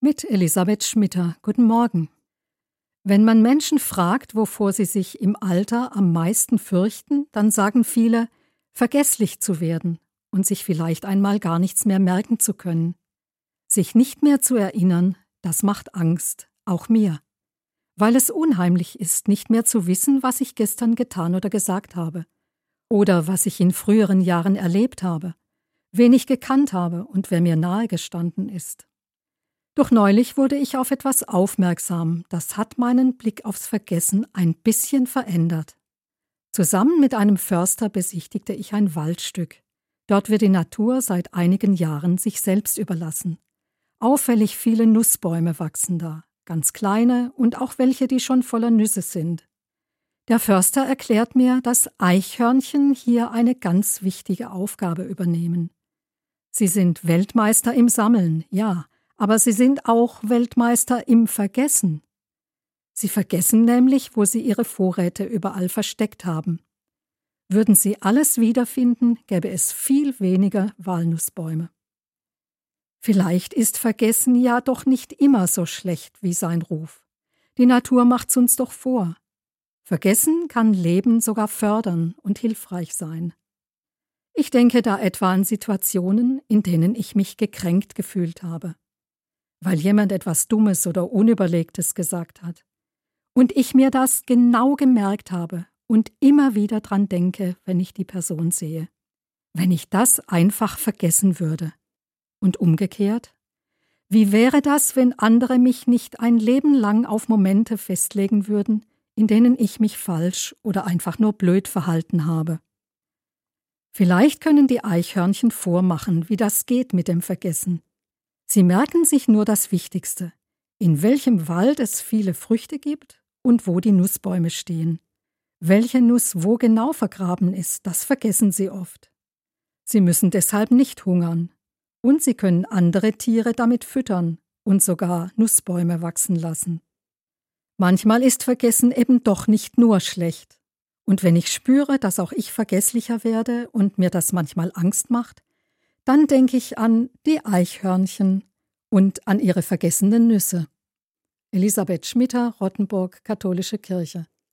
Mit Elisabeth Schmitter. Guten Morgen. Wenn man Menschen fragt, wovor sie sich im Alter am meisten fürchten, dann sagen viele, vergesslich zu werden und sich vielleicht einmal gar nichts mehr merken zu können. Sich nicht mehr zu erinnern, das macht Angst, auch mir. Weil es unheimlich ist, nicht mehr zu wissen, was ich gestern getan oder gesagt habe. Oder was ich in früheren Jahren erlebt habe, wen ich gekannt habe und wer mir nahe gestanden ist. Doch neulich wurde ich auf etwas aufmerksam, das hat meinen Blick aufs Vergessen ein bisschen verändert. Zusammen mit einem Förster besichtigte ich ein Waldstück. Dort wird die Natur seit einigen Jahren sich selbst überlassen. Auffällig viele Nussbäume wachsen da, ganz kleine und auch welche, die schon voller Nüsse sind. Der Förster erklärt mir, dass Eichhörnchen hier eine ganz wichtige Aufgabe übernehmen. Sie sind Weltmeister im Sammeln, ja, aber sie sind auch Weltmeister im Vergessen. Sie vergessen nämlich, wo sie ihre Vorräte überall versteckt haben. Würden sie alles wiederfinden, gäbe es viel weniger Walnussbäume. Vielleicht ist Vergessen ja doch nicht immer so schlecht wie sein Ruf. Die Natur macht's uns doch vor. Vergessen kann Leben sogar fördern und hilfreich sein. Ich denke da etwa an Situationen, in denen ich mich gekränkt gefühlt habe weil jemand etwas Dummes oder Unüberlegtes gesagt hat. Und ich mir das genau gemerkt habe und immer wieder dran denke, wenn ich die Person sehe. Wenn ich das einfach vergessen würde. Und umgekehrt? Wie wäre das, wenn andere mich nicht ein Leben lang auf Momente festlegen würden, in denen ich mich falsch oder einfach nur blöd verhalten habe? Vielleicht können die Eichhörnchen vormachen, wie das geht mit dem Vergessen. Sie merken sich nur das Wichtigste, in welchem Wald es viele Früchte gibt und wo die Nussbäume stehen. Welche Nuss wo genau vergraben ist, das vergessen sie oft. Sie müssen deshalb nicht hungern. Und sie können andere Tiere damit füttern und sogar Nussbäume wachsen lassen. Manchmal ist Vergessen eben doch nicht nur schlecht. Und wenn ich spüre, dass auch ich vergesslicher werde und mir das manchmal Angst macht, dann denke ich an die Eichhörnchen und an ihre vergessenen Nüsse. Elisabeth Schmitter, Rottenburg, Katholische Kirche.